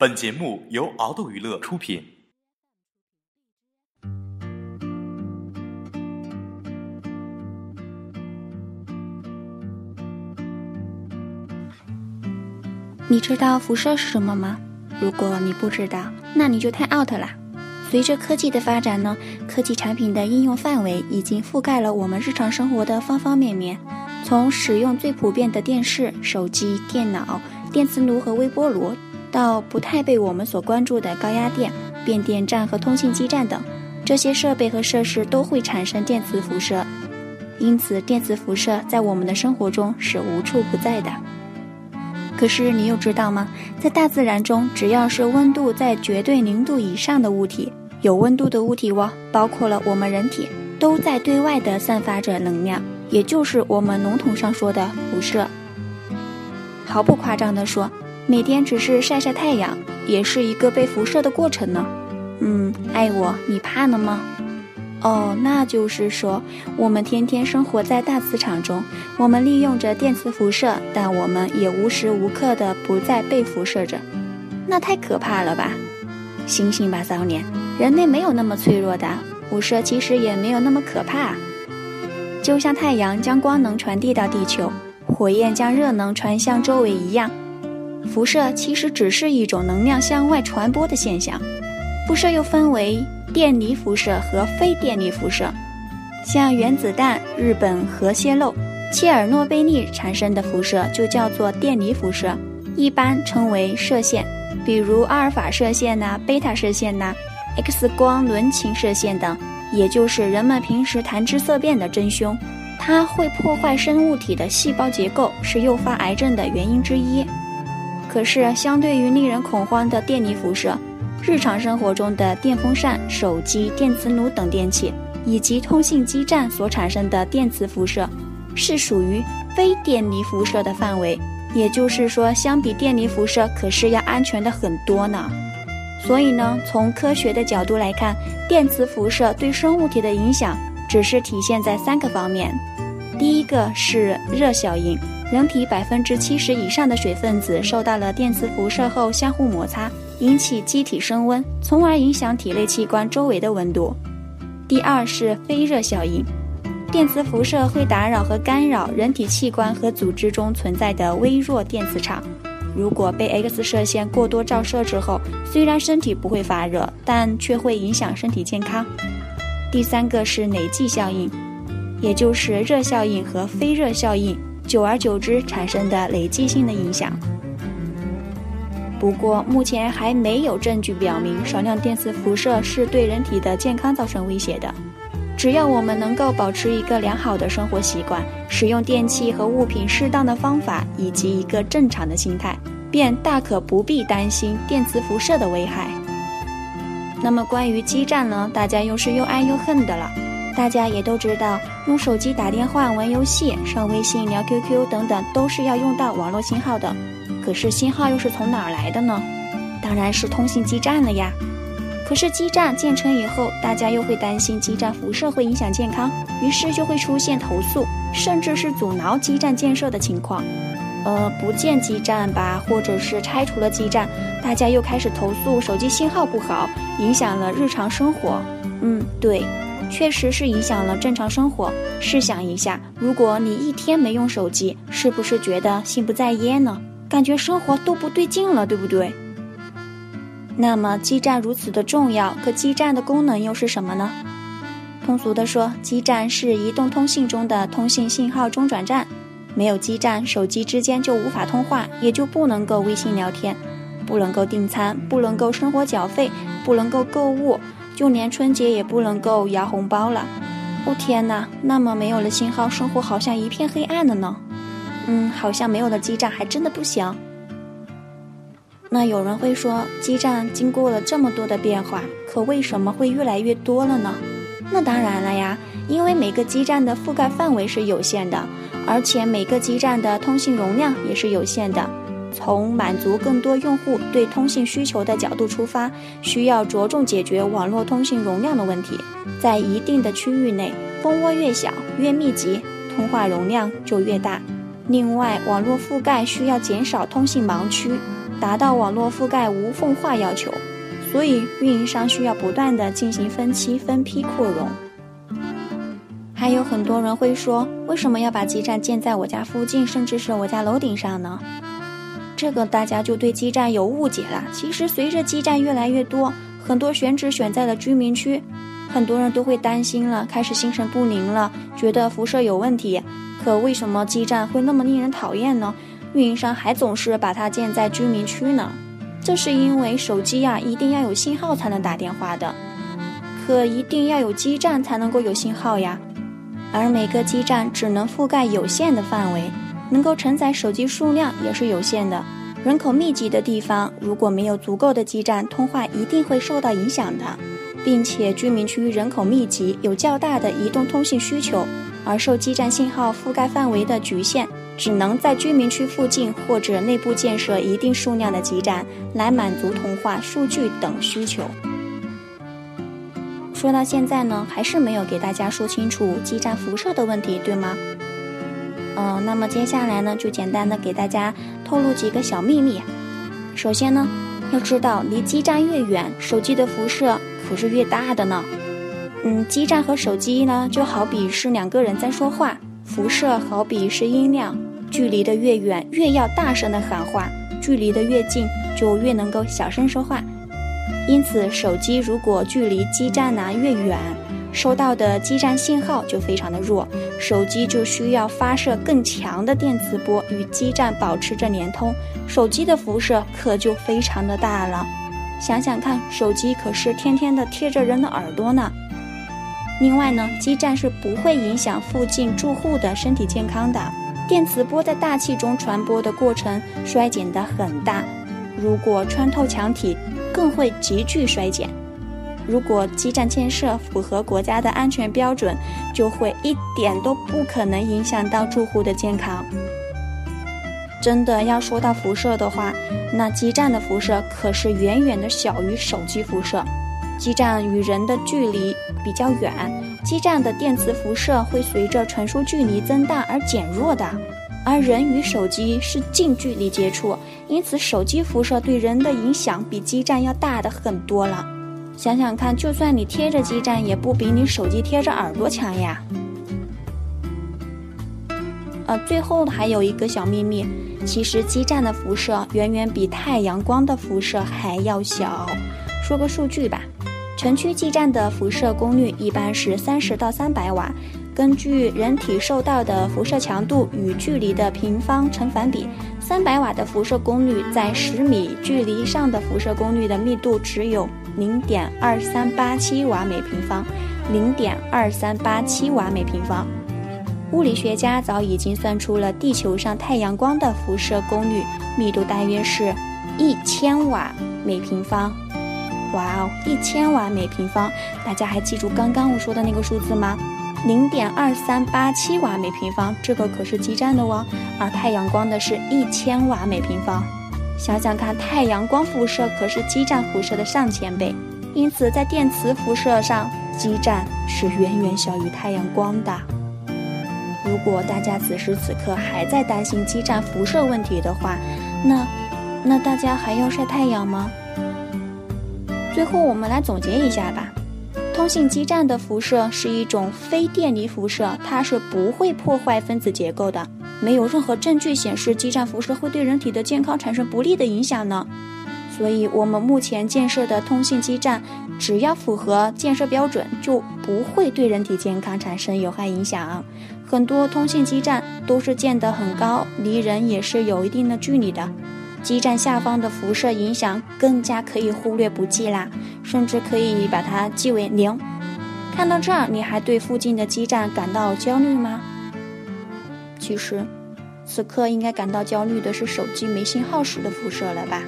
本节目由敖斗娱乐出品。你知道辐射是什么吗？如果你不知道，那你就太 out 啦。随着科技的发展呢，科技产品的应用范围已经覆盖了我们日常生活的方方面面，从使用最普遍的电视、手机、电脑、电磁炉和微波炉。到不太被我们所关注的高压电、变电站和通信基站等，这些设备和设施都会产生电磁辐射，因此电磁辐射在我们的生活中是无处不在的。可是你又知道吗？在大自然中，只要是温度在绝对零度以上的物体，有温度的物体哦，包括了我们人体，都在对外的散发着能量，也就是我们笼统上说的辐射。毫不夸张地说。每天只是晒晒太阳，也是一个被辐射的过程呢。嗯，爱我，你怕了吗？哦，那就是说，我们天天生活在大磁场中，我们利用着电磁辐射，但我们也无时无刻的不在被辐射着。那太可怕了吧？醒醒吧，骚年，人类没有那么脆弱的，辐射其实也没有那么可怕。就像太阳将光能传递到地球，火焰将热能传向周围一样。辐射其实只是一种能量向外传播的现象。辐射又分为电离辐射和非电离辐射。像原子弹、日本核泄漏、切尔诺贝利产生的辐射就叫做电离辐射，一般称为射线，比如阿尔法射线呐、贝塔射线呐、X 光伦琴射线等，也就是人们平时谈之色变的真凶。它会破坏生物体的细胞结构，是诱发癌症的原因之一。可是，相对于令人恐慌的电离辐射，日常生活中的电风扇、手机、电磁炉等电器以及通信基站所产生的电磁辐射，是属于非电离辐射的范围。也就是说，相比电离辐射，可是要安全的很多呢。所以呢，从科学的角度来看，电磁辐射对生物体的影响，只是体现在三个方面。第一个是热效应。人体百分之七十以上的水分子受到了电磁辐射后相互摩擦，引起机体升温，从而影响体内器官周围的温度。第二是非热效应，电磁辐射会打扰和干扰人体器官和组织中存在的微弱电磁场。如果被 X 射线过多照射之后，虽然身体不会发热，但却会影响身体健康。第三个是累计效应，也就是热效应和非热效应。久而久之产生的累积性的影响。不过，目前还没有证据表明少量电磁辐射是对人体的健康造成威胁的。只要我们能够保持一个良好的生活习惯，使用电器和物品适当的方法，以及一个正常的心态，便大可不必担心电磁辐射的危害。那么，关于基站呢？大家又是又爱又恨的了。大家也都知道，用手机打电话、玩游戏、上微信、聊 QQ 等等，都是要用到网络信号的。可是信号又是从哪儿来的呢？当然是通信基站了呀。可是基站建成以后，大家又会担心基站辐射会影响健康，于是就会出现投诉，甚至是阻挠基站建设的情况。呃，不建基站吧，或者是拆除了基站，大家又开始投诉手机信号不好，影响了日常生活。嗯，对。确实是影响了正常生活。试想一下，如果你一天没用手机，是不是觉得心不在焉呢？感觉生活都不对劲了，对不对？那么基站如此的重要，可基站的功能又是什么呢？通俗的说，基站是移动通信中的通信信号中转站。没有基站，手机之间就无法通话，也就不能够微信聊天，不能够订餐，不能够生活缴费，不能够购物。就连春节也不能够摇红包了，哦天哪！那么没有了信号，生活好像一片黑暗了呢。嗯，好像没有了基站还真的不行。那有人会说，基站经过了这么多的变化，可为什么会越来越多了呢？那当然了呀，因为每个基站的覆盖范围是有限的，而且每个基站的通信容量也是有限的。从满足更多用户对通信需求的角度出发，需要着重解决网络通信容量的问题。在一定的区域内，蜂窝越小越密集，通话容量就越大。另外，网络覆盖需要减少通信盲区，达到网络覆盖无缝化要求，所以运营商需要不断的进行分期分批扩容。还有很多人会说，为什么要把基站建在我家附近，甚至是我家楼顶上呢？这个大家就对基站有误解了。其实随着基站越来越多，很多选址选在了居民区，很多人都会担心了，开始心神不宁了，觉得辐射有问题。可为什么基站会那么令人讨厌呢？运营商还总是把它建在居民区呢？这是因为手机呀一定要有信号才能打电话的，可一定要有基站才能够有信号呀。而每个基站只能覆盖有限的范围，能够承载手机数量也是有限的。人口密集的地方，如果没有足够的基站，通话一定会受到影响的，并且居民区人口密集，有较大的移动通信需求，而受基站信号覆盖范围的局限，只能在居民区附近或者内部建设一定数量的基站，来满足通话、数据等需求。说到现在呢，还是没有给大家说清楚基站辐射的问题，对吗？嗯，那么接下来呢，就简单的给大家透露几个小秘密。首先呢，要知道离基站越远，手机的辐射可是越大的呢。嗯，基站和手机呢，就好比是两个人在说话，辐射好比是音量，距离的越远，越要大声的喊话；距离的越近，就越能够小声说话。因此，手机如果距离基站呢越远，收到的基站信号就非常的弱，手机就需要发射更强的电磁波与基站保持着连通，手机的辐射可就非常的大了。想想看，手机可是天天的贴着人的耳朵呢。另外呢，基站是不会影响附近住户的身体健康的，电磁波在大气中传播的过程衰减的很大，如果穿透墙体。更会急剧衰减。如果基站建设符合国家的安全标准，就会一点都不可能影响到住户的健康。真的要说到辐射的话，那基站的辐射可是远远的小于手机辐射。基站与人的距离比较远，基站的电磁辐射会随着传输距离增大而减弱的。而人与手机是近距离接触，因此手机辐射对人的影响比基站要大的很多了。想想看，就算你贴着基站，也不比你手机贴着耳朵强呀。呃，最后还有一个小秘密，其实基站的辐射远远比太阳光的辐射还要小。说个数据吧，城区基站的辐射功率一般是三十到三百瓦。根据人体受到的辐射强度与距离的平方成反比，三百瓦的辐射功率在十米距离上的辐射功率的密度只有零点二三八七瓦每平方，零点二三八七瓦每平方。物理学家早已经算出了地球上太阳光的辐射功率密度大约是一千瓦每平方。哇哦，一千瓦每平方！大家还记住刚刚我说的那个数字吗？零点二三八七瓦每平方，这个可是基站的哦，而太阳光的是一千瓦每平方。想想看，太阳光辐射可是基站辐射的上千倍，因此在电磁辐射上，基站是远远小于太阳光的。如果大家此时此刻还在担心基站辐射问题的话，那那大家还要晒太阳吗？最后，我们来总结一下吧。通信基站的辐射是一种非电离辐射，它是不会破坏分子结构的。没有任何证据显示基站辐射会对人体的健康产生不利的影响呢。所以，我们目前建设的通信基站，只要符合建设标准，就不会对人体健康产生有害影响。很多通信基站都是建得很高，离人也是有一定的距离的。基站下方的辐射影响更加可以忽略不计啦，甚至可以把它记为零。看到这儿，你还对附近的基站感到焦虑吗？其实，此刻应该感到焦虑的是手机没信号时的辐射了吧？